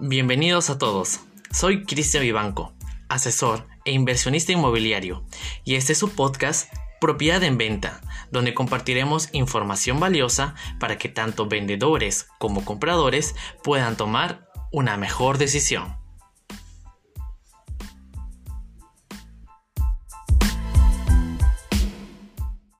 Bienvenidos a todos. Soy Cristian Vivanco, asesor e inversionista inmobiliario, y este es su podcast Propiedad en Venta, donde compartiremos información valiosa para que tanto vendedores como compradores puedan tomar una mejor decisión.